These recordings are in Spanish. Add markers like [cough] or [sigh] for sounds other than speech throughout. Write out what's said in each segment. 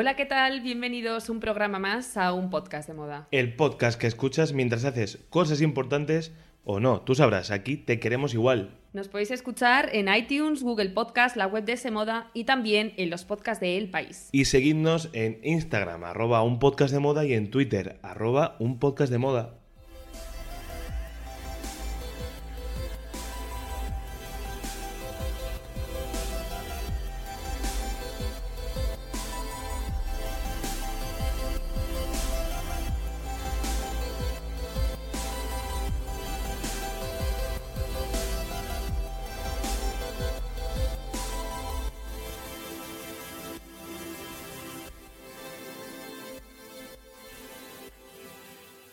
Hola, ¿qué tal? Bienvenidos un programa más a un podcast de moda. El podcast que escuchas mientras haces cosas importantes o no, tú sabrás, aquí te queremos igual. Nos podéis escuchar en iTunes, Google Podcast, la web de ese moda y también en los podcasts de El País. Y seguidnos en Instagram, arroba un podcast de moda y en Twitter, arroba un podcast de moda.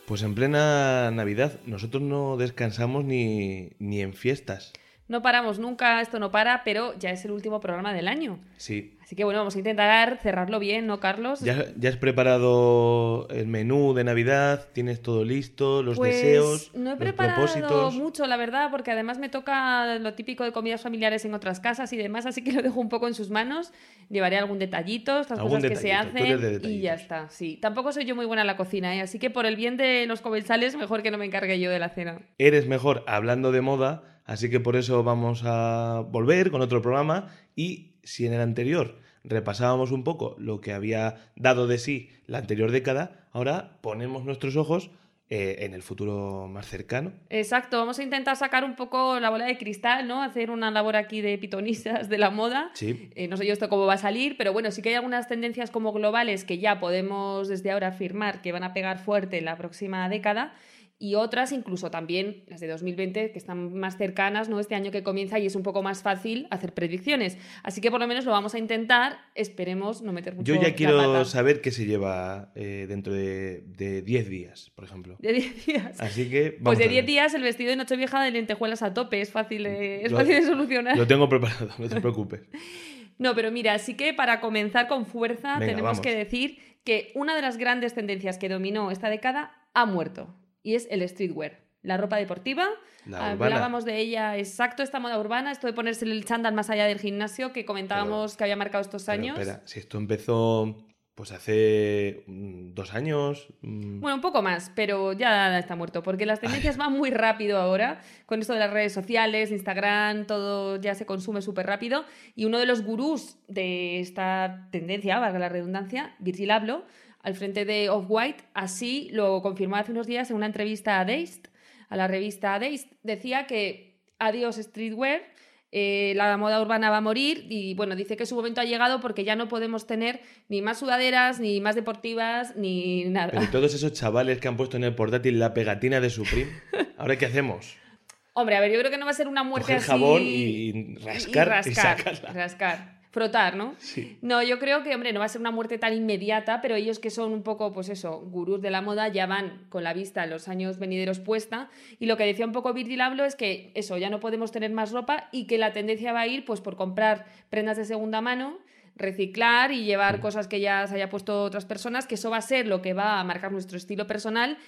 Pues en plena Navidad nosotros no descansamos ni, ni en fiestas. No paramos nunca, esto no para, pero ya es el último programa del año. Sí. Así que bueno, vamos a intentar cerrarlo bien, ¿no, Carlos? ¿Ya, ya has preparado el menú de Navidad? ¿Tienes todo listo? ¿Los Pues deseos? no he los preparado propósitos? mucho, la verdad, porque además me toca lo típico de comidas familiares en otras casas y demás, así que lo dejo un poco en sus manos. Llevaré algún detallito, estas Algún cosas que se hacen de y ya está. Sí, tampoco soy yo muy buena en la cocina, ¿eh? así que por el bien de los comensales, mejor que no me encargue yo de la cena. Eres mejor hablando de moda, así que por eso vamos a volver con otro programa y si en el anterior repasábamos un poco lo que había dado de sí la anterior década, ahora ponemos nuestros ojos eh, en el futuro más cercano. Exacto, vamos a intentar sacar un poco la bola de cristal, ¿no? Hacer una labor aquí de pitonistas de la moda. Sí. Eh, no sé yo esto cómo va a salir, pero bueno, sí que hay algunas tendencias como globales que ya podemos desde ahora afirmar que van a pegar fuerte en la próxima década y otras incluso también las de 2020 que están más cercanas, ¿no? Este año que comienza y es un poco más fácil hacer predicciones. Así que por lo menos lo vamos a intentar, esperemos no meter mucho Yo ya la quiero pata. saber qué se lleva eh, dentro de de 10 días, por ejemplo. De 10 días. Así que vamos Pues de a 10 ver. días el vestido de Nochevieja de lentejuelas a tope, es fácil de, es Lo- fácil de solucionar. Lo tengo preparado, [laughs] no te preocupes. No, pero mira, así que para comenzar con fuerza Venga, tenemos vamos. que decir que una de las grandes tendencias que dominó esta década ha muerto y es el streetwear. La ropa deportiva, La hablábamos de ella exacto, esta moda urbana, esto de ponerse el chándal más allá del gimnasio que comentábamos que había marcado estos años. espera, si esto empezó pues hace mm, dos años. mm, Bueno, un poco más, pero ya está muerto, porque las tendencias van muy rápido ahora, con esto de las redes sociales, Instagram, todo ya se consume súper rápido, y uno de los gurús de esta tendencia, valga la redundancia, Virgil Abloh, al frente de Off-White, así lo confirmó hace unos días en una entrevista a Dazed, a la revista Dazed, decía que adiós streetwear, eh, la moda urbana va a morir y bueno, dice que su momento ha llegado porque ya no podemos tener ni más sudaderas, ni más deportivas, ni nada. Pero ¿y todos esos [laughs] chavales que han puesto en el portátil la pegatina de Supreme, ¿ahora qué hacemos? Hombre, a ver, yo creo que no va a ser una muerte Coger así. jabón y rascar y rascar, sacarla. rascar. Frotar, ¿no? Sí. No, yo creo que, hombre, no va a ser una muerte tan inmediata, pero ellos que son un poco, pues eso, gurús de la moda, ya van con la vista en los años venideros puesta. Y lo que decía un poco Virgil Abloh es que eso, ya no podemos tener más ropa y que la tendencia va a ir pues por comprar prendas de segunda mano, reciclar y llevar cosas que ya se haya puesto otras personas, que eso va a ser lo que va a marcar nuestro estilo personal.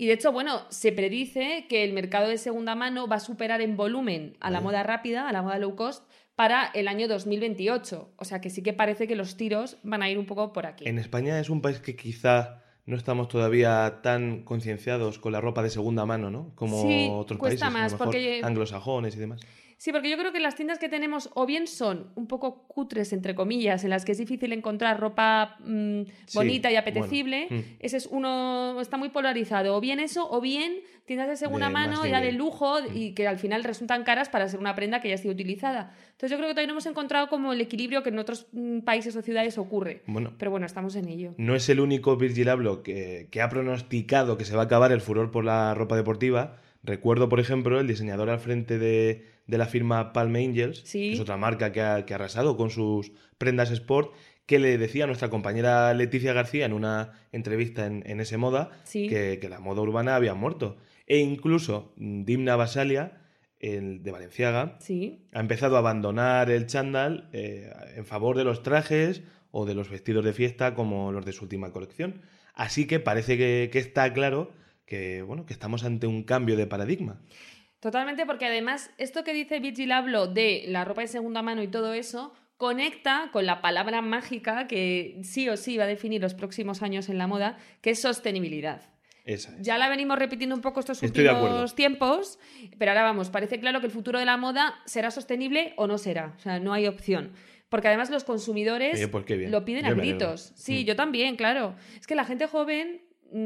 Y de hecho, bueno, se predice que el mercado de segunda mano va a superar en volumen a la moda rápida, a la moda low cost, para el año 2028. O sea que sí que parece que los tiros van a ir un poco por aquí. En España es un país que quizá no estamos todavía tan concienciados con la ropa de segunda mano, ¿no? Como Sí, otros cuesta países, a lo más, mejor porque- anglosajones y demás. Sí, porque yo creo que las tiendas que tenemos o bien son un poco cutres, entre comillas, en las que es difícil encontrar ropa mm, Sí, bonita y apetecible. bueno, mm. Ese es uno, está muy polarizado. O bien eso, o bien tiendas de segunda De mano, ya de lujo, Mm. y que al final resultan caras para ser una prenda que ya esté utilizada. Entonces yo creo que todavía no hemos encontrado como el equilibrio que en otros países o ciudades ocurre. Bueno, Pero bueno, estamos en ello. no es el único Virgil Abloh que, que ha pronosticado que se va a acabar el furor por la ropa deportiva. Recuerdo, por ejemplo, el diseñador al frente de, de la firma Palm Angels, Sí. que es otra marca que ha, que ha arrasado con sus prendas sport, que le decía a nuestra compañera Leticia García en una entrevista en, en ese moda Sí. que, que la moda urbana había muerto. E incluso mm, Dimna Basalia, el de Valenciaga, Sí. ha empezado a abandonar el chándal eh, en favor de los trajes o de los vestidos de fiesta como los de su última colección. Así que parece que, que está claro que, bueno, que estamos ante un cambio de paradigma. Totalmente, porque además esto que dice Virgil Abloh de la ropa de segunda mano y todo eso conecta con la palabra mágica que sí o sí va a definir los próximos años en la moda, que es sostenibilidad. Esa es. Ya la venimos repitiendo un poco estos últimos tiempos, pero ahora vamos, parece claro que el futuro de la moda será sostenible o no será, o sea, no hay opción. Porque además los consumidores pues lo piden Yo a gritos. Sí, Mm. yo también, claro. Es que la gente joven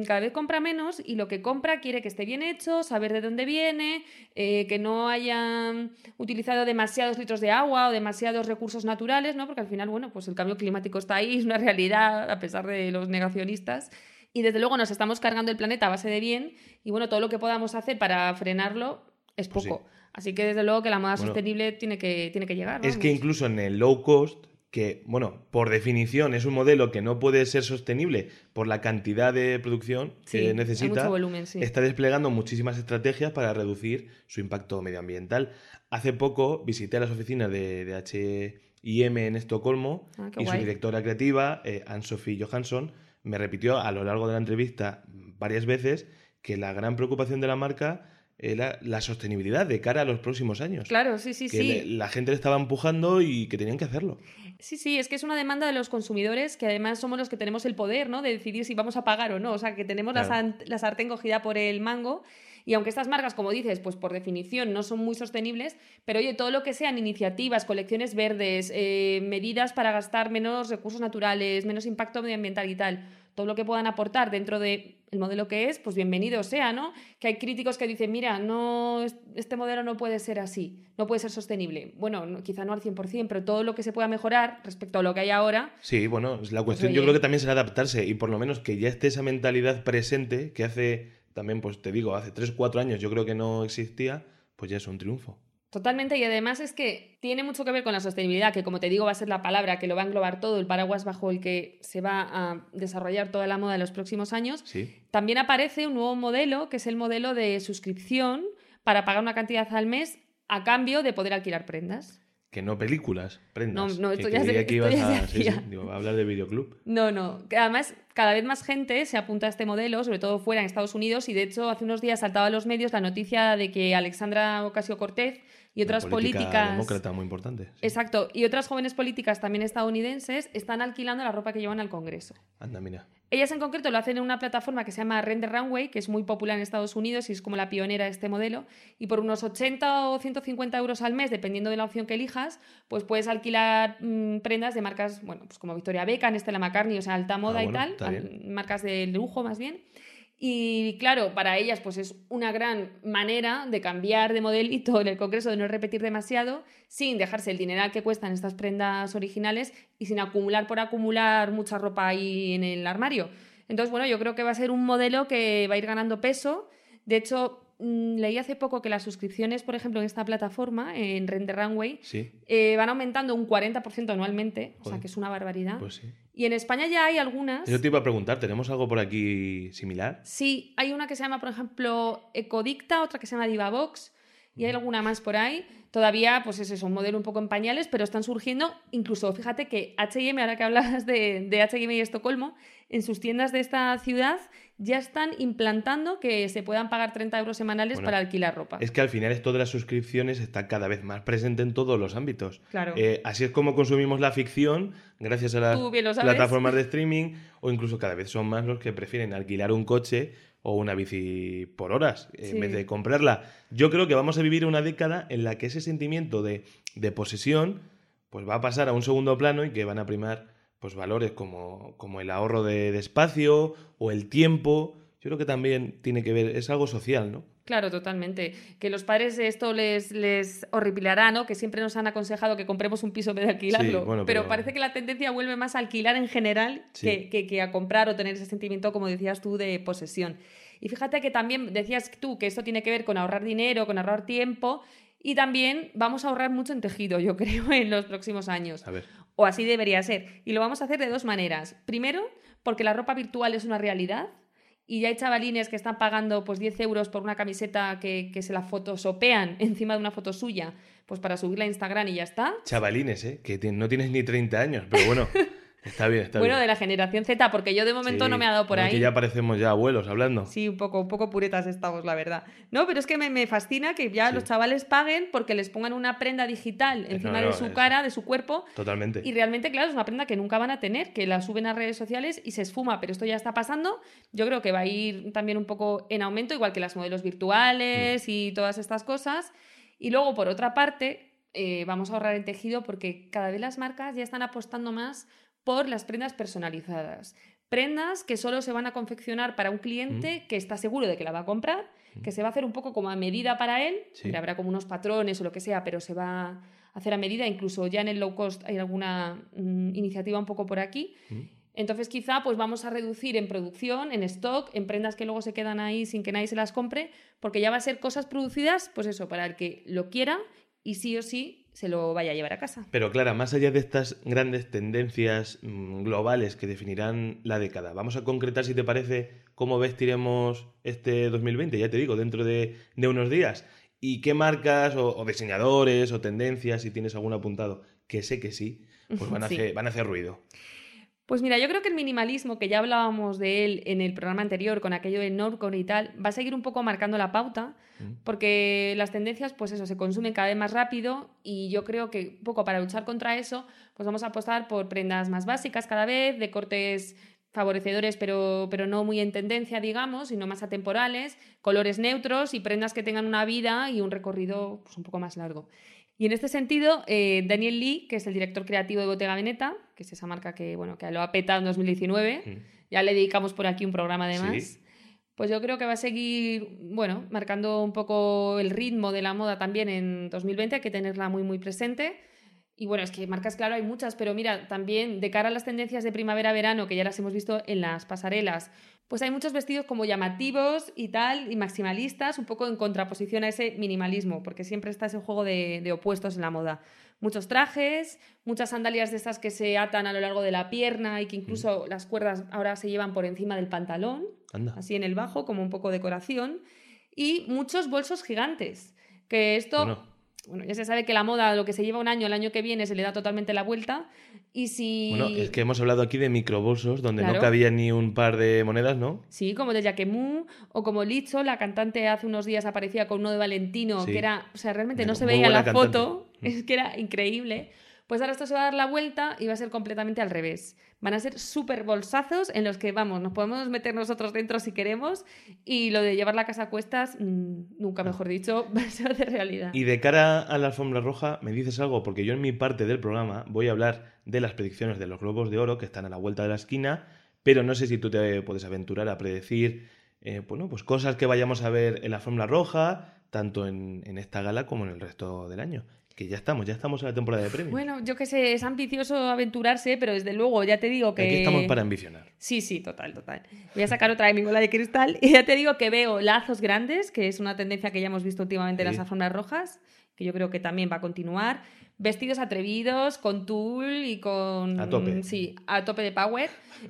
cada vez compra menos y lo que compra quiere que esté bien hecho, saber de dónde viene, eh, que no hayan utilizado demasiados litros de agua o demasiados recursos naturales, ¿no? Porque al final, bueno, pues el cambio climático está ahí, [laughs] es una realidad a pesar de los negacionistas. Y desde luego nos estamos cargando el planeta a base de bien y bueno, todo lo que podamos hacer para frenarlo es Pues poco. sí. Así que desde luego que la moda Bueno, sostenible tiene que, tiene que llegar. Es que incluso en el low cost, que, bueno, por definición es un modelo que no puede ser sostenible por la cantidad de producción Sí, que necesita, volumen, sí. está desplegando muchísimas estrategias para reducir su impacto medioambiental. Hace poco visité las oficinas de, de H&M en Estocolmo Ah, y su directora creativa, eh, Anne-Sophie Johansson, me repitió a lo largo de la entrevista varias veces que la gran preocupación de la marca era la sostenibilidad de cara a los próximos años. Claro, sí, sí, que sí. le- la gente le estaba empujando y que tenían que hacerlo. Sí, sí, es que es una demanda de los consumidores que además somos los que tenemos el poder, ¿no? De decidir si vamos a pagar o no. O sea, que tenemos la, Claro. san- la sartén cogida por el mango. Y aunque estas marcas, como dices, pues por definición no son muy sostenibles, pero oye, todo lo que sean iniciativas, colecciones verdes, eh, medidas para gastar menos recursos naturales, menos impacto medioambiental y tal, todo lo que puedan aportar dentro del modelo que es, pues bienvenido sea, ¿no? Que hay críticos que dicen, mira, no, es- este modelo no puede ser así, no puede ser sostenible. Bueno, no- quizá no al 100%, pero todo lo que se pueda mejorar respecto a lo que hay ahora, Sí, bueno, la cuestión oye. yo creo que también será adaptarse y por lo menos que ya esté esa mentalidad presente que hace, también pues te digo, hace 3, 4 años yo creo que no existía, pues ya es un triunfo. Totalmente, y además es que tiene mucho que ver con la sostenibilidad, que como te digo va a ser la palabra que lo va a englobar todo, el paraguas bajo el que se va a desarrollar toda la moda en los próximos años. Sí. También aparece un nuevo modelo, que es el modelo de suscripción para pagar una cantidad al mes a cambio de poder alquilar prendas. Que no películas, prendas. No, no, esto que ya se- que esto se a, sí, sí, hacía. digo, a hablar de videoclub. No, no. Que además, cada vez más gente se apunta a este modelo, sobre todo fuera en Estados Unidos, y de hecho, hace unos días saltaba a los medios la noticia de que Alexandra Ocasio Cortez y otras Una política políticas. demócrata muy importante. sí. Exacto. Y otras jóvenes políticas también estadounidenses están alquilando la ropa que llevan al Congreso. Anda, mira. Ellas en concreto lo hacen en una plataforma que se llama Render Runway, que es muy popular en Estados Unidos y es como la pionera de este modelo. Y por unos 80 o 150 euros al mes, dependiendo de la opción que elijas, pues puedes alquilar mm, prendas de marcas, bueno, pues como Victoria Beckham, Stella McCartney, o sea, alta moda Ah, y bueno, tal, marcas de lujo más bien. Y claro, para ellas pues es una gran manera de cambiar de modelito en el Congreso, de no repetir demasiado, sin dejarse el dineral que cuestan estas prendas originales y sin acumular por acumular mucha ropa ahí en el armario. Entonces, bueno, yo creo que va a ser un modelo que va a ir ganando peso. De hecho, mm, leí hace poco que las suscripciones, por ejemplo, en esta plataforma, en Render Runway, Sí, eh, van aumentando un 40% anualmente, o sea que es una barbaridad. pues sí. Y en España ya hay algunas. Eso te iba a preguntar, ¿tenemos algo por aquí similar? Sí, hay una que se llama, por ejemplo, Ecodicta, otra que se llama Divabox, y hay alguna más por ahí. Todavía, pues es eso, un modelo un poco en pañales, pero están surgiendo. Incluso, fíjate que HM, ahora que hablas de, de HM y Estocolmo, en sus tiendas de esta ciudad ya están implantando que se puedan pagar 30 euros semanales Bueno, para alquilar ropa. Es que al final esto de las suscripciones está cada vez más presente en todos los ámbitos. Claro. Eh, así es como consumimos la ficción, gracias a las plataformas de [laughs] streaming, o incluso cada vez son más los que prefieren alquilar un coche o una bici por horas eh, Sí. en vez de comprarla. Yo creo que vamos a vivir una década en la que ese sentimiento de, de posesión pues va a pasar a un segundo plano y que van a primar pues valores como, como el ahorro de, de espacio o el tiempo. Yo creo que también tiene que ver, es algo social, ¿no? Claro, totalmente. Que los padres esto les, les horripilará, ¿no? Que siempre nos han aconsejado que compremos un piso en vez de alquilarlo. Sí, bueno, pero... pero- parece que la tendencia vuelve más a alquilar en general Sí. que, que- que a comprar o tener ese sentimiento, como decías tú, de posesión. Y fíjate que también decías tú que esto tiene que ver con ahorrar dinero, con ahorrar tiempo. Y también vamos a ahorrar mucho en tejido, yo [laughs] creo, en los próximos años. A ver. O así debería ser. Y lo vamos a hacer de dos maneras. Primero, porque la ropa virtual es una realidad y ya hay chavalines que están pagando pues 10 euros por una camiseta que, que se la fotosopean [laughs] encima de una foto suya, pues para subirla a Instagram y ya está. Chavalines, ¿eh? Que no tienes ni 30 años, pero bueno, [laughs] está bien, está bueno, bien. de la generación Z, porque yo de momento Sí, no me ha dado por ahí. Que ya parecemos ya abuelos hablando. Sí, un poco, un poco puretas estamos, la verdad. No, pero es que me, me fascina que ya Sí. los chavales paguen porque les pongan una prenda digital encima no, de su es- cara, de su cuerpo. Totalmente. Y realmente, claro, es una prenda que nunca van a tener, que la suben a redes sociales y se esfuma, pero esto ya está pasando. Yo creo que va a ir también un poco en aumento, igual que las modelos Mm. virtuales y todas estas cosas. Y luego, por otra parte, eh, vamos a ahorrar en tejido porque cada vez las marcas ya están apostando más por las prendas personalizadas. Prendas que solo se van a confeccionar para un cliente que está seguro de que la va a comprar, que se va a hacer un poco como a medida para él. Sí. Hombre, habrá como unos patrones o lo que sea, pero se va a hacer a medida. Incluso ya en el low cost hay alguna mm, iniciativa un poco por aquí. Mm. Entonces quizá pues vamos a reducir en producción, en stock, en prendas que luego se quedan ahí sin que nadie se las compre, porque ya va a ser cosas producidas, pues eso, para el que lo quiera y sí o sí se lo vaya a llevar a casa. Pero Clara, más allá de estas grandes tendencias mm, globales que definirán la década, vamos a concretar, si te parece, cómo vestiremos este 2020, ya te digo, dentro de, de unos días. ¿Y qué marcas o, o diseñadores o tendencias, si tienes algún apuntado, que sé que sí, pues van a, [laughs] Sí. hacer, van a hacer ruido? Pues mira, yo creo que el minimalismo, que ya hablábamos de él en el programa anterior con aquello de Norcon y tal, va a seguir un poco marcando la pauta, Mm. porque las tendencias, pues eso, se consumen cada vez más rápido y yo creo que un poco para luchar contra eso, pues vamos a apostar por prendas más básicas cada vez, de cortes favorecedores, pero, pero no muy en tendencia, digamos, sino más atemporales, colores neutros y prendas que tengan una vida y un recorrido pues, un poco más largo. Y en este sentido, eh, Daniel Lee, que es el director creativo de Bottega Veneta, que es esa marca que, bueno, que lo ha petado en 2019, Mm. ya le dedicamos por aquí un programa además, Sí. pues yo creo que va a seguir, bueno, marcando un poco el ritmo de la moda también en 2020, hay que tenerla muy, muy presente. Y bueno, es que marcas, claro, hay muchas, pero mira, también de cara a las tendencias de primavera-verano, que ya las hemos visto en las pasarelas, pues hay muchos vestidos como llamativos y tal, y maximalistas, un poco en contraposición a ese minimalismo, porque siempre está ese juego de, de opuestos en la moda. Muchos trajes, muchas sandalias de estas que se atan a lo largo de la pierna y que incluso las cuerdas ahora se llevan por encima del pantalón, Anda. así en el bajo, como un poco decoración, y muchos bolsos gigantes, que esto... Bueno. Bueno, ya se sabe que la moda, lo que se lleva un año, el año que viene se le da totalmente la vuelta. Y si. Bueno, es que hemos hablado aquí de microbolsos donde no Claro. cabía ni un par de monedas, ¿no? Sí, como de Jacquemus o como Licho, la cantante hace unos días aparecía con uno de Valentino, Sí. que era, o sea, realmente no se veía la cantante. foto, [laughs] es que era increíble. Pues ahora esto se va a dar la vuelta y va a ser completamente al revés. Van a ser súper bolsazos en los que, vamos, nos podemos meter nosotros dentro si queremos y lo de llevar la casa a cuestas, mm, nunca mejor dicho, [laughs] va a ser de realidad. Y de cara a la alfombra roja, ¿me dices algo? Porque yo en mi parte del programa voy a hablar de las predicciones de los globos de oro que están a la vuelta de la esquina, pero no sé si tú te puedes aventurar a predecir eh, bueno, pues cosas que vayamos a ver en la alfombra roja, tanto en, en esta gala como en el resto del año. Que ya estamos, ya estamos en la temporada de premios. Bueno, yo que sé, es ambicioso aventurarse, pero desde luego ya te digo que... Aquí estamos para ambicionar. Sí, sí, total, total. Voy a sacar otra de mi bola de cristal [laughs] y ya te digo que veo lazos grandes, que es una tendencia que ya hemos visto últimamente en las alfombras rojas, que yo creo que también va a continuar. Vestidos atrevidos, con tul y con... A tope. Sí, a tope de power.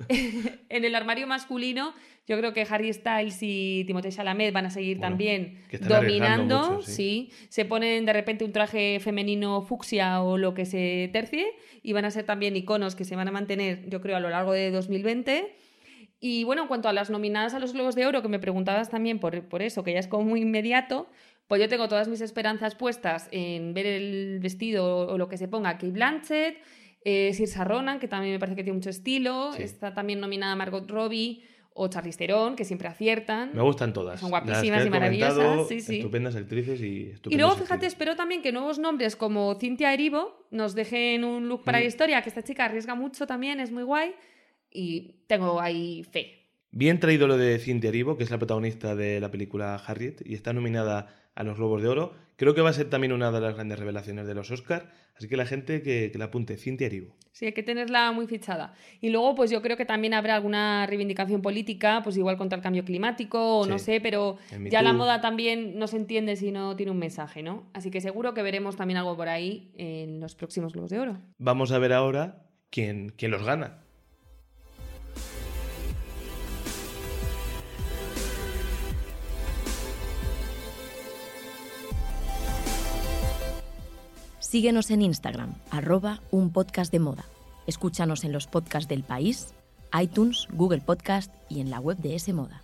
[laughs] en el armario masculino, yo creo que Harry Styles y Timothée Chalamet van a seguir Bueno, también dominando. mucho, sí. sí. Se ponen de repente un traje femenino fucsia o lo que se tercie y van a ser también iconos que se van a mantener, yo creo, a lo largo de 2020. Y bueno, en cuanto a las nominadas a los Globos de Oro, que me preguntabas también por, por eso, que ya es como muy inmediato, pues yo tengo todas mis esperanzas puestas en ver el vestido o lo que se ponga Kate Blanchett, eh, Ronan, que también me parece que tiene mucho estilo, Sí. está también nominada Margot Robbie o Charlize Theron, que siempre aciertan. Me gustan todas. Son guapísimas y maravillosas, comentado, sí, sí. Estupendas actrices y Y estupendos luego, fíjate, espero también que nuevos nombres como Cintia Erivo nos dejen un look para Mm. la historia, que esta chica arriesga mucho también, es muy guay, y tengo ahí fe. Bien traído lo de Cynthia Erivo, que es la protagonista de la película Harriet y está nominada a los Globos de Oro. Creo que va a ser también una de las grandes revelaciones de los Oscars, así que la gente que, que la apunte, Cynthia Erivo. Sí, hay que tenerla muy fichada. Y luego, pues yo creo que también habrá alguna reivindicación política, pues igual contra el cambio climático, o no sé, pero ya la moda también no se entiende si no tiene un mensaje, ¿no? Así que seguro que veremos también algo por ahí en los próximos Globos de Oro. Vamos a ver ahora quién, quién los gana. Síguenos en Instagram, arroba un podcast de moda. Escúchanos en los podcasts del país, iTunes, Google Podcast y en la web de S Moda.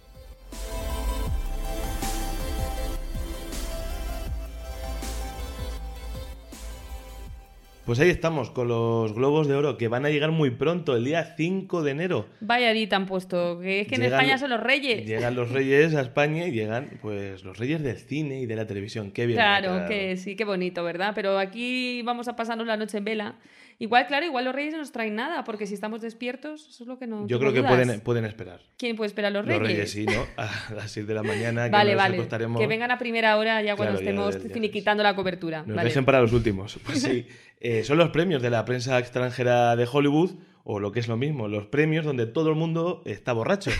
Pues ahí estamos con los globos de oro que van a llegar muy pronto, el día 5 de enero. Vaya dita han puesto, que es que en Llegan- España son los reyes. Llegan los reyes a España y llegan pues los reyes del cine y de la televisión. Qué bien. Claro, que sí, qué bonito, ¿verdad? Pero aquí vamos a pasarnos la noche en vela. Igual, claro, igual los reyes no nos traen nada, porque si estamos despiertos, eso es lo que no. Yo creo que dudas. pueden, pueden esperar. ¿Quién puede esperar a los Los reyes? reyes, sí, ¿no? [laughs] A las 6 de la mañana que Vale, nos vale. acostaremos. Que vengan a primera hora ya cuando Claro, estemos finiquitando la cobertura. Nos Vale. dejen para los últimos. [laughs] Pues sí, [laughs] eh, son los premios de la prensa extranjera de Hollywood, o lo que es lo mismo, los premios donde todo el mundo está borracho.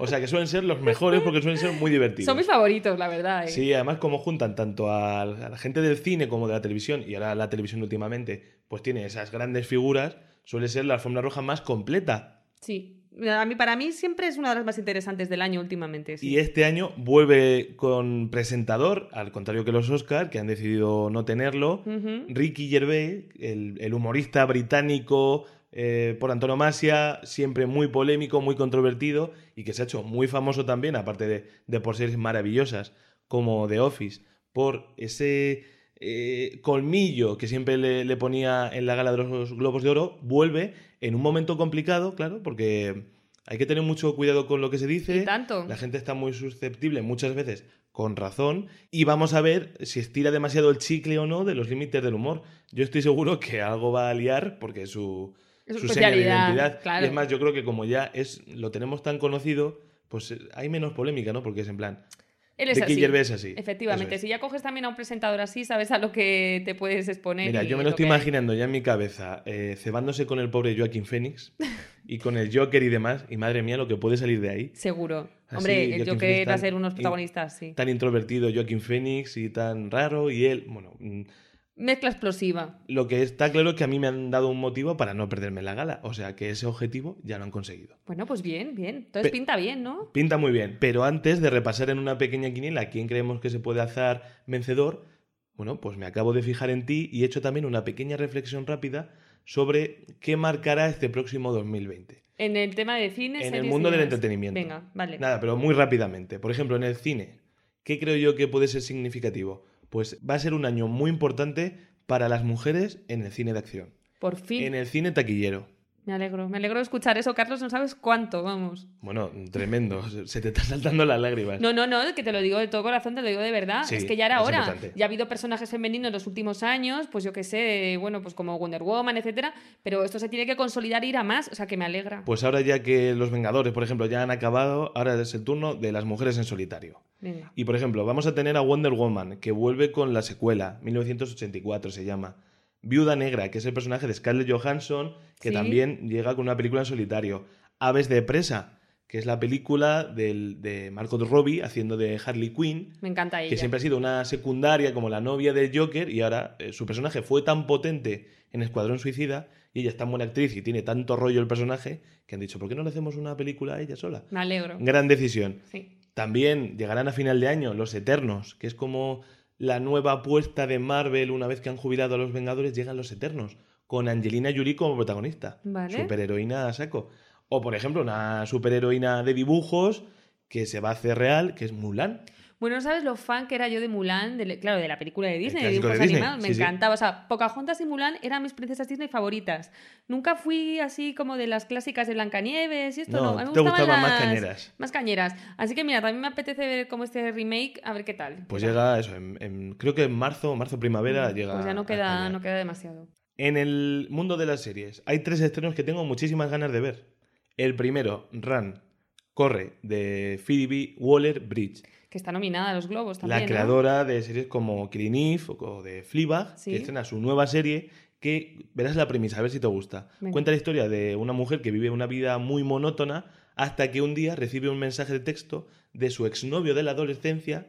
O sea que suelen ser los mejores porque suelen ser muy divertidos. Son mis favoritos, la verdad. ¿eh? Sí, además como juntan tanto a la gente del cine como de la televisión, y ahora la televisión últimamente, pues tiene esas grandes figuras, suele ser la alfombra roja más completa. Sí. A mí, para mí siempre es una de las más interesantes del año últimamente. sí. Y este año vuelve con presentador, al contrario que los Oscar, que han decidido no tenerlo. Ricky Gervais, el, el humorista británico eh, por antonomasia, siempre muy polémico, muy controvertido y que se ha hecho muy famoso también, aparte de, de por series maravillosas como The Office, por ese eh, colmillo que siempre le, le ponía en la gala de los Globos de Oro, vuelve en un momento complicado, claro, porque hay que tener mucho cuidado con lo que se dice. Tanto. La gente está muy susceptible muchas veces con razón y vamos a ver si estira demasiado el chicle o no de los límites del humor. Yo estoy seguro que algo va a liar porque su, Es su seña de identidad. claro. Y es más, yo creo que como ya es lo tenemos tan conocido, pues eh, hay menos polémica, ¿no? Porque es en plan, Él es así. Es así. Efectivamente. Es. Si ya coges también a un presentador así, sabes a lo que te puedes exponer. Mira, yo me lo estoy hay. imaginando ya en mi cabeza, eh, cebándose con el pobre Joaquín Phoenix [laughs] y con el Joker y demás, y madre mía lo que puede salir de ahí. Seguro. Así, Hombre, el Joker va a ser unos in- protagonistas, sí. Tan introvertido Joaquín Phoenix y tan raro, y él, bueno, mm, Mezcla explosiva. Lo que está claro es que a mí me han dado un motivo para no perderme la gala. O sea que ese objetivo ya lo han conseguido. Bueno, pues bien, bien. Entonces Pe- pinta bien, ¿no? Pinta muy bien. Pero antes de repasar en una pequeña quiniela quién creemos que se puede hacer vencedor, bueno, pues me acabo de fijar en ti y he hecho también una pequeña reflexión rápida sobre qué marcará este próximo 2020. En el tema de cine. En el mundo del entretenimiento. Venga, vale. Nada, pero muy rápidamente. Por ejemplo, en el cine, ¿qué creo yo que puede ser significativo? Pues va a ser un año muy importante para las mujeres en el cine de acción. Por fin. En el cine taquillero. Me alegro. Me alegro de escuchar eso, Carlos. No sabes cuánto, vamos. Bueno, tremendo. [laughs] Se te están saltando las lágrimas. No, no, no, que te lo digo de todo corazón, te lo digo de verdad. Sí, es que ya era hora. importante. Ya ha habido personajes femeninos en los últimos años, pues yo qué sé, bueno, pues como Wonder Woman, etcétera. Pero esto se tiene que consolidar e ir a más. O sea, que me alegra. Pues ahora ya que los Vengadores, por ejemplo, ya han acabado, ahora es el turno de las mujeres en solitario. Venga. Y por ejemplo, vamos a tener a Wonder Woman, que vuelve con la secuela, 1984 se llama. Viuda Negra, que es el personaje de Scarlett Johansson, que Sí. también llega con una película en solitario. Aves de presa, que es la película del- de Margot Robbie haciendo de Harley Quinn, Me encanta ella. que siempre ha sido una secundaria como la novia del Joker y ahora eh, su personaje fue tan potente en Escuadrón Suicida y ella es tan buena actriz y tiene tanto rollo el personaje que han dicho, ¿por qué no le hacemos una película a ella sola? Me alegro. Gran decisión. Sí. También llegarán a final de año Los Eternos, que es como la nueva apuesta de Marvel una vez que han jubilado a los Vengadores, llegan Los Eternos, con Angelina Jolie como protagonista. Vale. Superheroína a saco. O, por ejemplo, una superheroína de dibujos que se va a hacer real, que es Mulan. Bueno, ¿no sabes lo fan que era yo de Mulan? De, claro, de la película de Disney, de de dibujos Disney, animados. Me sí, sí. encantaba. O sea, Pocahontas y Mulan eran mis princesas Disney favoritas. Nunca fui así como de las clásicas de Blancanieves y esto No, no. A mí me te gustaban gustaban más cañeras. Más cañeras. Así que mira, también me apetece ver cómo este remake, a ver qué tal. Pues ¿Qué tal? llega eso, en- en- creo que en marzo, marzo-primavera llega. Pues ya no queda, no queda demasiado. En el mundo de las series, hay tres estrenos que tengo muchísimas ganas de ver. El primero, Run, corre, de Phoebe Waller-Bridge, Que está nominada a los Globos también. la ¿no? creadora de series como Killing Eve o de Fleabag, Sí. que estrena su nueva serie que verás la premisa, a ver si te gusta. Venga. Cuenta la historia de una mujer que vive una vida muy monótona hasta que un día recibe un mensaje de texto de su exnovio de la adolescencia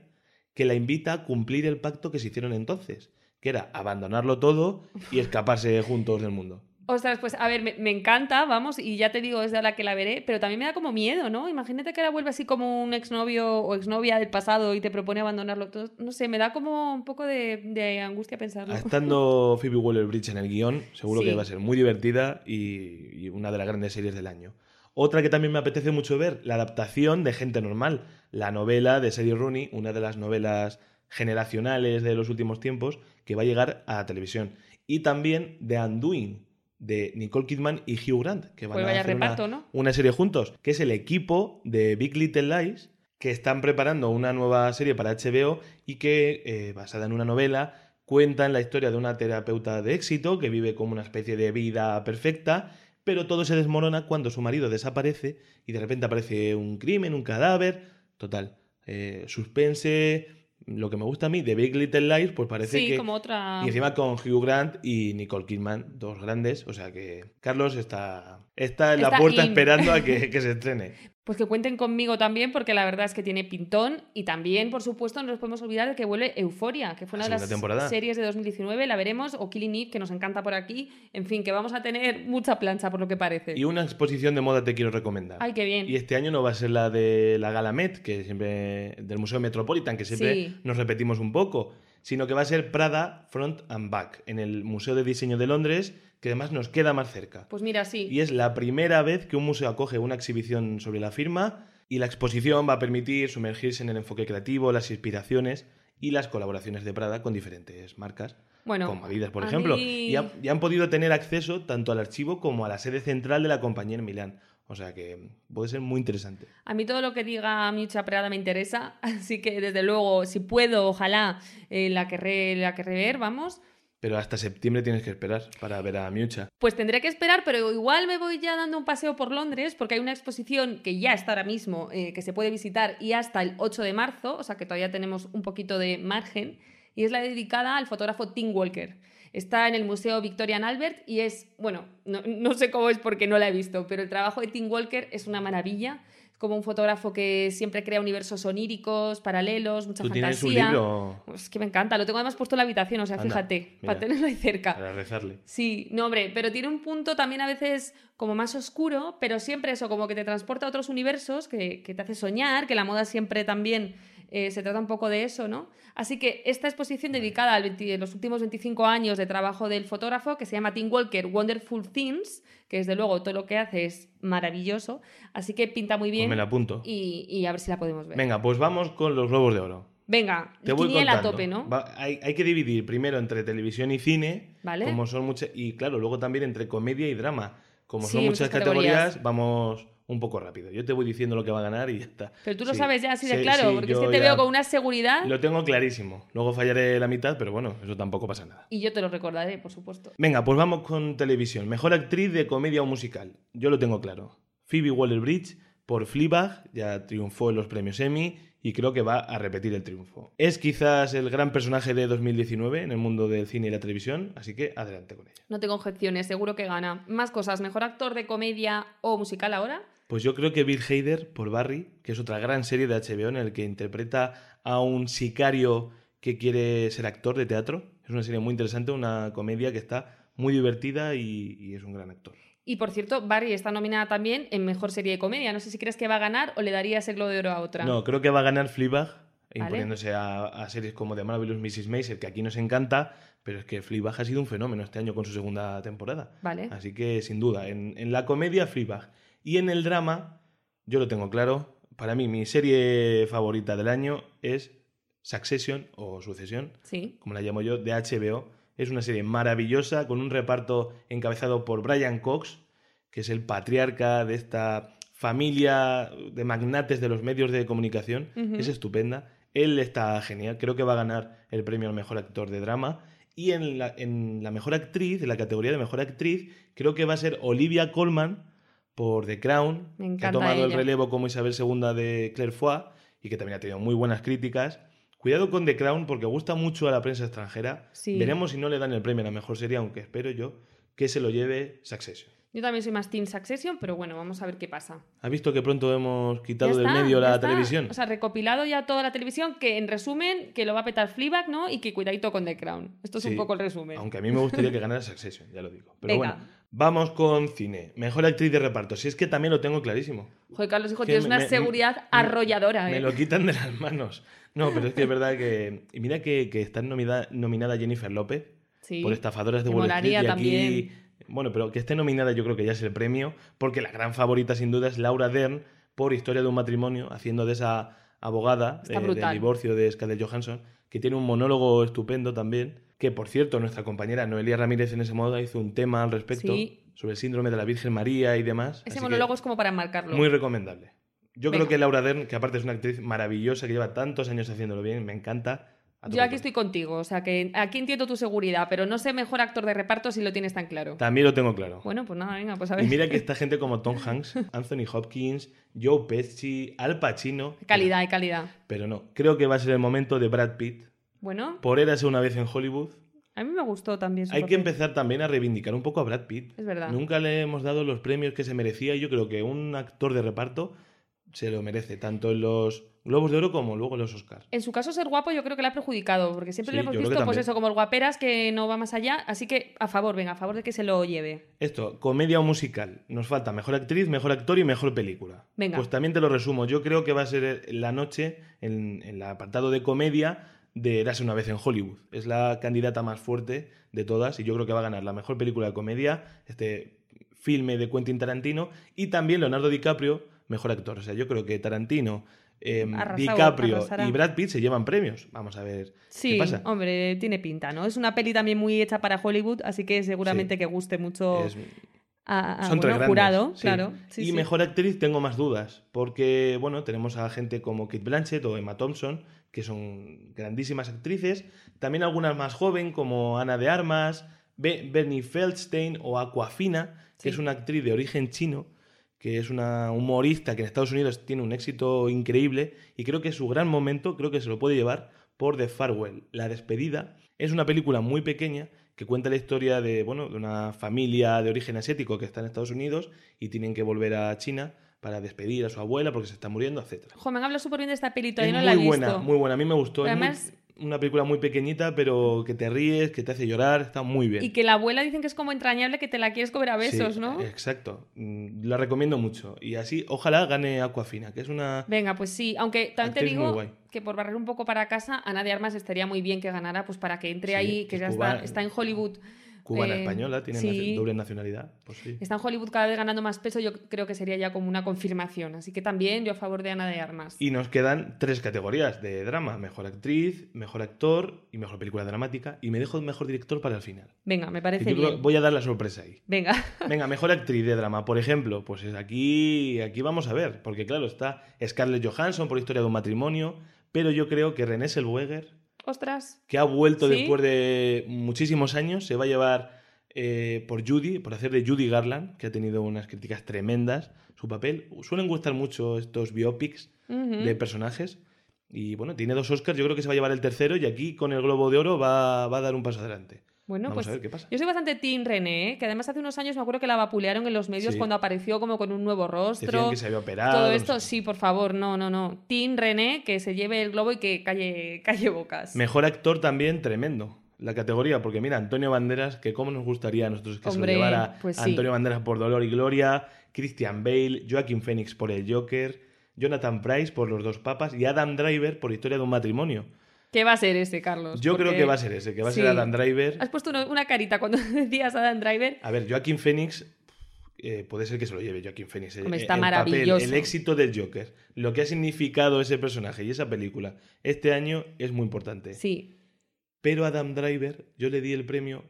que la invita a cumplir el pacto que se hicieron entonces, que era abandonarlo todo y [laughs] escaparse juntos del mundo. Ostras, pues a ver, me, me encanta, vamos, y ya te digo, es de la que la veré, pero también me da como miedo, ¿no? Imagínate que ahora vuelve así como un exnovio o exnovia del pasado y te propone abandonarlo todo. No sé, me da como un poco de, de angustia pensarlo. Estando Phoebe Waller-Bridge en el guion, seguro Sí. que va a ser muy divertida y, y una de las grandes series del año. Otra que también me apetece mucho ver, la adaptación de Gente Normal, la novela de Sadie Rooney, una de las novelas generacionales de los últimos tiempos, que va a llegar a la televisión. Y también The Undoing, de Nicole Kidman y Hugh Grant, que van Pues a hacer reparto, una, ¿no? una serie juntos, que es el equipo de Big Little Lies, que están preparando una nueva serie para HBO y que, eh, basada en una novela, cuentan la historia de una terapeuta de éxito que vive como una especie de vida perfecta, pero todo se desmorona cuando su marido desaparece y de repente aparece un crimen, un cadáver. Total, eh, suspense. Lo que me gusta a mí de Big Little Lies, pues parece sí, que. como otra... Y encima con Hugh Grant y Nicole Kidman, dos grandes. O sea que Carlos está, está en la puerta in. esperando a que, que se estrene. [laughs] Pues que cuenten conmigo también, porque la verdad es que tiene pintón. Y también, por supuesto, no nos podemos olvidar de que vuelve Euforia, que fue una La de las temporada. series de 2019. La veremos. O Killing Eve, que nos encanta por aquí. En fin, que vamos a tener mucha plancha, por lo que parece. Y una exposición de moda te quiero recomendar. Ay, qué bien. Y este año no va a ser la de la Gala Met, que siempre del Museo Metropolitan, que siempre Sí. nos repetimos un poco, sino que va a ser Prada Front and Back, en el Museo de Diseño de Londres, que además nos queda más cerca. Pues mira, sí. Y es la primera vez que un museo acoge una exhibición sobre la firma y la exposición va a permitir sumergirse en el enfoque creativo, las inspiraciones y las colaboraciones de Prada con diferentes marcas, Bueno, como Adidas, por ejemplo. mí- Y, han, y han podido tener acceso tanto al archivo como a la sede central de la compañía en Milán. O sea que puede ser muy interesante. A mí todo lo que diga Miucha Prada me interesa, [laughs] así que desde luego, si puedo, ojalá eh, la, querré, la querré ver, vamos. Pero hasta septiembre tienes que esperar para ver a Miucha. Pues tendré que esperar, pero igual me voy ya dando un paseo por Londres, porque hay una exposición que ya está ahora mismo, eh, que se puede visitar y hasta el 8 de marzo, o sea que todavía tenemos un poquito de margen, y es la dedicada al fotógrafo Tim Walker. Está en el Museo Victorian Albert y es, bueno, no, no sé cómo es porque no la he visto, pero el trabajo de Tim Walker es una maravilla. Como un fotógrafo que siempre crea universos oníricos, paralelos, mucha Tú tienes un fantasía. libro Es que me encanta, lo tengo además puesto en la habitación, o sea, Anda, fíjate, mira. para tenerlo ahí cerca. para rezarle. Sí, no, hombre, pero tiene un punto también a veces como más oscuro, pero siempre eso, como que te transporta a otros universos, que, que te hace soñar, que la moda siempre también eh, se trata un poco de eso, ¿no? Así que esta exposición dedicada a los últimos 25 años de trabajo del fotógrafo, que se llama Tim Walker Wonderful Things, que desde luego todo lo que hace es maravilloso, así que pinta muy Pues bien me la apunto. y, y a ver si la podemos ver. Venga, pues vamos con los globos de oro. Venga, Te voy quiniela a contando. tope, ¿no? Va- hay, hay que dividir primero entre televisión y cine, Vale. como son muchas, y claro, luego también entre comedia y drama. Como Sí, son muchas muchas categorías, categorías. vamos un poco rápido. Yo te voy diciendo lo que va a ganar y ya está. Pero tú lo Sí. sabes ya así de Sí, claro, sí, porque es que te veo con una seguridad Lo tengo clarísimo. Luego fallaré la mitad, pero bueno, eso tampoco pasa nada. y yo te lo recordaré, por supuesto. Venga, pues vamos con televisión. Mejor actriz de comedia o musical. Yo lo tengo claro. Phoebe Waller-Bridge por Fleabag, ya triunfó en los premios Emmy y creo que va a repetir el triunfo. Es quizás el gran personaje de 2019 en el mundo del cine y la televisión, así que adelante con ella. No tengo objeciones, seguro que gana. Más cosas, mejor actor de comedia o musical ahora. Pues yo creo que Bill Hader por Barry, que es otra gran serie de HBO en el que interpreta a un sicario que quiere ser actor de teatro. Es una serie muy interesante, una comedia que está muy divertida y, y es un gran actor. Y por cierto, Barry está nominada también en mejor serie de comedia. No sé si crees que va a ganar o le darías el Globo de Oro a otra. No, creo que va a ganar Fleabag, Vale. imponiéndose a, a series como The Marvelous Mrs. Maisel, que aquí nos encanta, pero es que Fleabag ha sido un fenómeno este año con su segunda temporada. Vale. Así que, sin duda, en, en la comedia, Fleabag. Y en el drama, yo lo tengo claro, para mí mi serie favorita del año es Succession o Sucesión, Sí. como la llamo yo, de HBO. Es una serie maravillosa con un reparto encabezado por Brian Cox, que es el patriarca de esta familia de magnates de los medios de comunicación. Es estupenda. Él está genial. Creo que va a ganar el premio al mejor actor de drama. Y en la, en la mejor actriz, en la categoría de mejor actriz, creo que va a ser Olivia Colman por The Crown, Me que ha tomado el relevo como Isabel II de Claire Foy y que también ha tenido muy buenas críticas Cuidado con The Crown porque gusta mucho a la prensa extranjera. Sí. Veremos si no le dan el premio a la mejor serie, aunque espero yo que se lo lleve Succession. Yo también soy más Team Succession, pero bueno, vamos a ver qué pasa. ¿Has visto que pronto hemos quitado del medio la está. televisión? O sea, recopilado ya toda la televisión, que en resumen, que lo va a petar Fleabag, ¿no? Y que cuidadito con The Crown. Esto es Sí, un poco el resumen. Aunque a mí me gustaría que ganara Succession, ya lo digo. Pero Venga. bueno, vamos con cine. Mejor actriz de reparto. Si es que también lo tengo clarísimo. Joder, Carlos, hijo, tienes me- una me- seguridad me- arrolladora, Me ¿eh? lo quitan de las manos. No, pero es que es verdad que. Y mira que, que está nominada, nominada Jennifer López Sí. por estafadoras de Wall Street. Y aquí. también. Bueno, pero que esté nominada yo creo que ya es el premio, porque la gran favorita sin duda es Laura Dern por Historia de un matrimonio, haciendo de esa abogada eh, del divorcio de Scarlett Johansson, que tiene un monólogo estupendo también, que por cierto nuestra compañera Noelia Ramírez en ese modo hizo un tema al respecto Sí. sobre el síndrome de la Virgen María y demás. Ese monólogo es como para marcarlo. muy recomendable. Yo Venga. creo que Laura Dern, que aparte es una actriz maravillosa, que lleva tantos años haciéndolo bien, me encanta. Yo aquí estoy contigo, o sea que aquí entiendo tu seguridad, pero no sé mejor actor de reparto si lo tienes tan claro. También lo tengo claro. Bueno, pues nada, venga, pues a ver. Y mira que esta [laughs] gente como Tom Hanks, Anthony Hopkins, Joe Pesci, Al Pacino. Calidad y calidad. Pero no, creo que va a ser el momento de Brad Pitt. Bueno, Por érase una vez en Hollywood. a mí me gustó también su Hay que empezar también a reivindicar un poco a Brad Pitt. Es verdad. Nunca le hemos dado los premios que se merecía y yo creo que un actor de reparto se lo merece, tanto en los Globos de Oro como luego en los Oscars. En su caso, ser guapo yo creo que le ha perjudicado, porque siempre Sí, le hemos visto, pues eso, como el guaperas que no va más allá. Así que a favor, venga, a favor de que se lo lleve. Esto, comedia o musical. Nos falta mejor actriz, mejor actor y mejor película. Venga. Pues también te lo resumo. Yo creo que va a ser la noche en, en el apartado de comedia de Érase una vez en Hollywood. Es la candidata más fuerte de todas y yo creo que va a ganar la mejor película de comedia, este filme de Quentin Tarantino y también Leonardo DiCaprio, mejor actor. O sea, yo creo que Tarantino, eh, Arrasado, DiCaprio arrasará. y Brad Pitt se llevan premios. Vamos a ver Sí, qué pasa. hombre, tiene pinta, ¿no? Es una peli también muy hecha para Hollywood, así que seguramente Sí. que guste mucho Es- a, a- Son bueno, tres grandes. jurado, sí. claro. Sí, y mejor actriz tengo más dudas, porque bueno, tenemos a gente como Kate Blanchett o Emma Thompson, que son grandísimas actrices, también algunas más joven como Ana de Armas, Be- Bernie Feldstein o Aquafina, que Sí. es una actriz de origen chino, que es una humorista que en Estados Unidos tiene un éxito increíble y creo que su gran momento, creo que se lo puede llevar por The Farewell, La despedida. Es una película muy pequeña que cuenta la historia de, bueno, de una familia de origen asiático que está en Estados Unidos y tienen que volver a China para despedir a su abuela porque se está muriendo, etc. Jo, me han hablado súper bien de esta peli, Es todavía no muy la he buena, visto. muy buena. A mí me gustó. Pero Es muy- además- una película muy pequeñita, pero que te ríes, que te hace llorar, está muy bien. Y que la abuela dicen que es como entrañable que te la quieres comer a besos, Sí, ¿no? Exacto. Mm, La recomiendo mucho. Y así, ojalá gane Aquafina, que es una... Venga, pues sí, aunque también te muy digo que por barrer un poco para casa, Ana de Armas estaría muy bien que ganara, pues para que entre Sí, ahí, que que es ya está, está en Hollywood. Cubana eh, española, tiene sí. doble nacionalidad. Pues sí. Está en Hollywood cada vez ganando más peso, yo creo que sería ya como una confirmación. Así que también yo a favor de Ana de Armas. Y nos quedan tres categorías de drama: mejor actriz, mejor actor y mejor película dramática. Y me dejo mejor director para el final. Venga, me parece yo creo- bien. voy a dar la sorpresa ahí. Venga. [laughs] Venga, mejor actriz de drama, por ejemplo, pues es aquí, aquí vamos a ver, porque claro, está Scarlett Johansson por Historia de un matrimonio, pero yo creo que René Zellweger, Ostras. que ha vuelto ¿Sí? después de muchísimos años, se va a llevar eh, por Judy, por hacer de Judy Garland, que ha tenido unas críticas tremendas su papel. Suelen gustar mucho estos biopics de personajes. Y bueno, tiene dos Oscars, yo creo que se va a llevar el tercero y aquí con el Globo de Oro va, va a dar un paso adelante. Bueno, Vamos pues a ver qué pasa. yo soy bastante Team René, ¿eh? que además hace unos años me acuerdo que la vapulearon en los medios Sí. cuando apareció como con un nuevo rostro. Decían que se había operado. Todo no esto, sé. sí, por favor, no, no, no. Team René, que se lleve el globo y que calle, [laughs] calle bocas. Mejor actor también, tremendo. La categoría, porque mira, Antonio Banderas, que cómo nos gustaría a nosotros que Hombre, se lo llevara pues sí. Antonio Banderas por Dolor y Gloria, Christian Bale, Joaquin Phoenix por El Joker, Jonathan Price por Los Dos Papas y Adam Driver por Historia de un matrimonio. ¿Qué va a ser ese, Carlos? Yo creo que va a ser ese, que va a ser. Adam Driver. Has puesto una, carita cuando [laughs] decías Adam Driver. A ver, Joaquin Phoenix eh, puede ser que se lo lleve Joaquin Phoenix. El, Hombre, está el papel, maravilloso. el éxito del Joker, lo que ha significado ese personaje y esa película este año es muy importante. Sí. Pero Adam Driver, yo le di el premio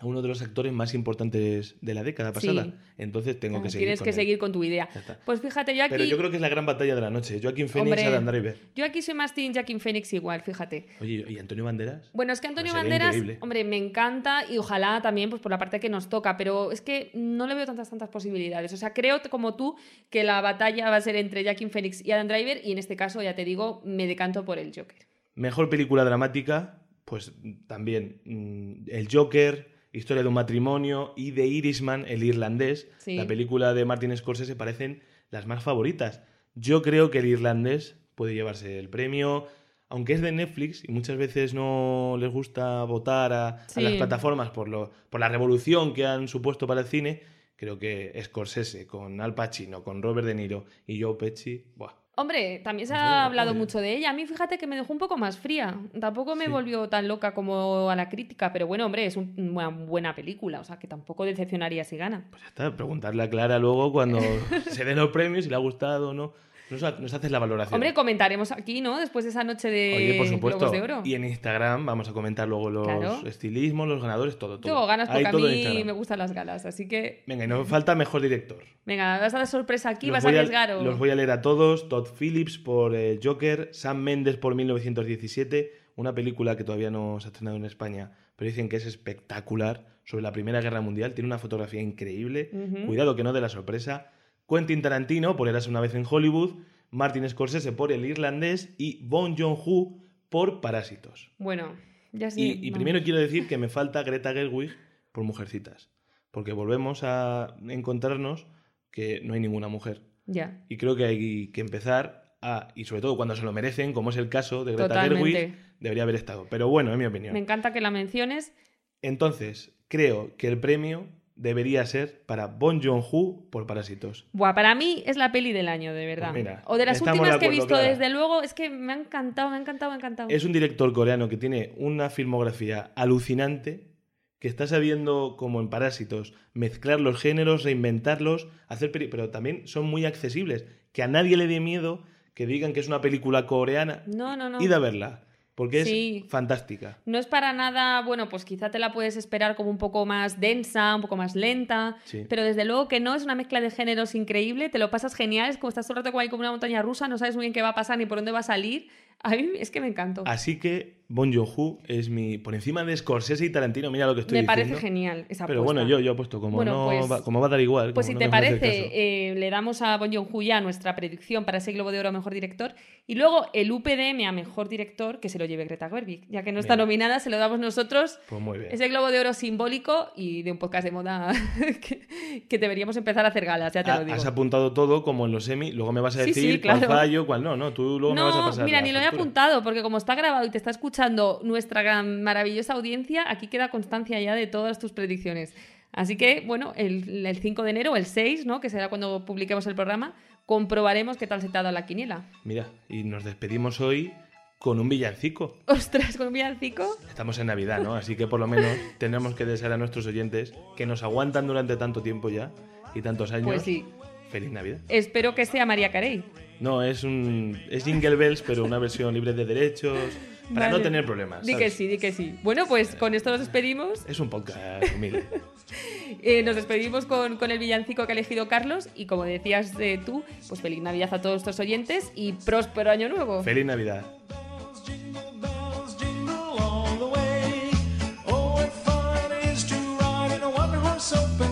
a uno de los actores más importantes de la década Sí. pasada. Entonces tengo Ah, que seguir. Tienes con que él. seguir con tu idea. Pues fíjate, yo aquí, Pero yo creo que es la gran batalla de la noche. Joaquin Phoenix. Adam Driver. yo aquí soy más Team Joaquin Phoenix igual, fíjate. Oye, ¿y Antonio Banderas? Bueno, es que Antonio Pues Banderas, hombre, me encanta y ojalá también pues por la parte que nos toca, pero es que no le veo tantas tantas posibilidades. O sea, creo como tú que la batalla va a ser entre Joaquin Phoenix y Adam Driver y en este caso, ya te digo, me decanto por el Joker. Mejor película dramática, pues también mm, El Joker, Historia de un matrimonio y The Irishman, el irlandés, Sí. la película de Martin Scorsese parecen las más favoritas. Yo creo que el irlandés puede llevarse el premio, aunque es de Netflix y muchas veces no les gusta votar a, las plataformas por, lo, por la revolución que han supuesto para el cine. Creo que Scorsese con Al Pacino, con Robert De Niro y Joe Pesci, ¡buah! Hombre, también se Pues ha hablado mucho de ella. A mí, fíjate que me dejó un poco más fría. Tampoco me Sí. volvió tan loca como a la crítica, pero bueno, hombre, es un- una buena película, o sea, que tampoco decepcionaría si gana. Pues ya está, preguntarle a Clara luego cuando [laughs] se den los premios, si le ha gustado o no. Nos, nos haces la valoración. Hombre, comentaremos aquí, ¿no? Después de esa noche de Oye, por supuesto. Globos de Oro. Y en Instagram vamos a comentar luego los Claro. estilismos, los ganadores, todo. todo. Tengo ganas porque a mí me gustan las galas, así que Venga, y nos falta mejor director. venga, ¿vas a dar sorpresa aquí? Los ¿Vas a arriesgar? Los voy a leer a todos. Todd Phillips por eh, Joker, Sam Mendes por 1917, una película que todavía no se ha estrenado en España, pero dicen que es espectacular, sobre la Primera Guerra Mundial, tiene una fotografía increíble, Ujú. cuidado que no de la sorpresa. Quentin Tarantino por Eras una vez en Hollywood, Martin Scorsese por El Irlandés y Bon Joon-ho por Parásitos. Bueno, ya sí. Y, primero quiero decir que me falta Greta Gerwig por Mujercitas, porque volvemos a encontrarnos que no hay ninguna mujer. Ya, Y creo que hay que empezar a, y sobre todo cuando se lo merecen, como es el caso de Greta Totalmente. Gerwig, debería haber estado. Pero bueno, en mi opinión. me encanta que la menciones. Entonces, creo que el premio debería ser para Bon Joon-ho por Parásitos. Buah, para mí es la peli del año, de verdad. Pues mira, o de las últimas de que he visto, desde luego, es que me ha encantado, me ha encantado, me ha encantado. Es un director coreano que tiene una filmografía alucinante, que está sabiendo, como en Parásitos, mezclar los géneros, reinventarlos, hacer peli- pero también son muy accesibles. Que a nadie le dé miedo que digan que es una película coreana. No, no, no. Id a verla, porque Sí. es fantástica. No es para nada, bueno, pues quizá te la puedes esperar como un poco más densa, un poco más lenta, Sí. pero desde luego que no, es una mezcla de géneros increíble, te lo pasas genial, es como estás todo el rato como ahí como una montaña rusa, no sabes muy bien qué va a pasar ni por dónde va a salir. A mí es que me encantó. Así que Bon Joon-ho es mi... Por encima de Scorsese y Tarantino, mira lo que estoy me parece diciendo. genial esa Pero apuesta. bueno, yo, yo he puesto como, Bueno, no pues- va, como va a dar igual. Pues si no te parece, eh, le damos a Bon Joon-ho ya nuestra predicción para ese Globo de Oro a Mejor Director y luego el UPDM a Mejor Director que se lo lleve Greta Gerwig, ya que no está nominada, se lo damos nosotros. Pues muy bien. Ese Globo de Oro simbólico y de un podcast de moda [laughs] que, que deberíamos empezar a hacer galas, ya te Ha- lo digo. Has apuntado todo como en los semi, luego me vas a decir sí, cuál claro. fallo, cuál no, no, tú luego me vas a No, pasar mira, ni lo he apuntado, porque como está grabado y te está escuchando nuestra gran, maravillosa audiencia, aquí queda constancia ya de todas tus predicciones. Así que, bueno, el, el 5 de enero, el 6, ¿no? que será cuando publiquemos el programa, comprobaremos qué tal se te ha dado la quiniela. Mira, y nos despedimos hoy con un villancico. Ostras, con un villancico. Estamos en Navidad, ¿no? Así que por lo menos tendremos que desear a nuestros oyentes que nos aguantan durante tanto tiempo ya y tantos años. Pues sí, Feliz Navidad. espero que sea María Carey. No, es un es Jingle Bells, pero una versión libre de derechos para Vale. no tener problemas. Di que sí, di que sí. Bueno, pues con esto nos despedimos. Es un podcast humilde. [laughs] Eh, nos despedimos con, con el villancico que ha elegido Carlos y como decías eh, tú, pues feliz Navidad a todos nuestros oyentes y próspero año nuevo. Feliz Navidad.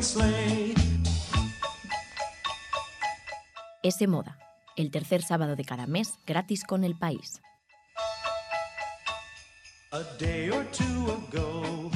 Sleigh. Ese Moda, el tercer sábado de cada mes, gratis con el país. A day or two ago,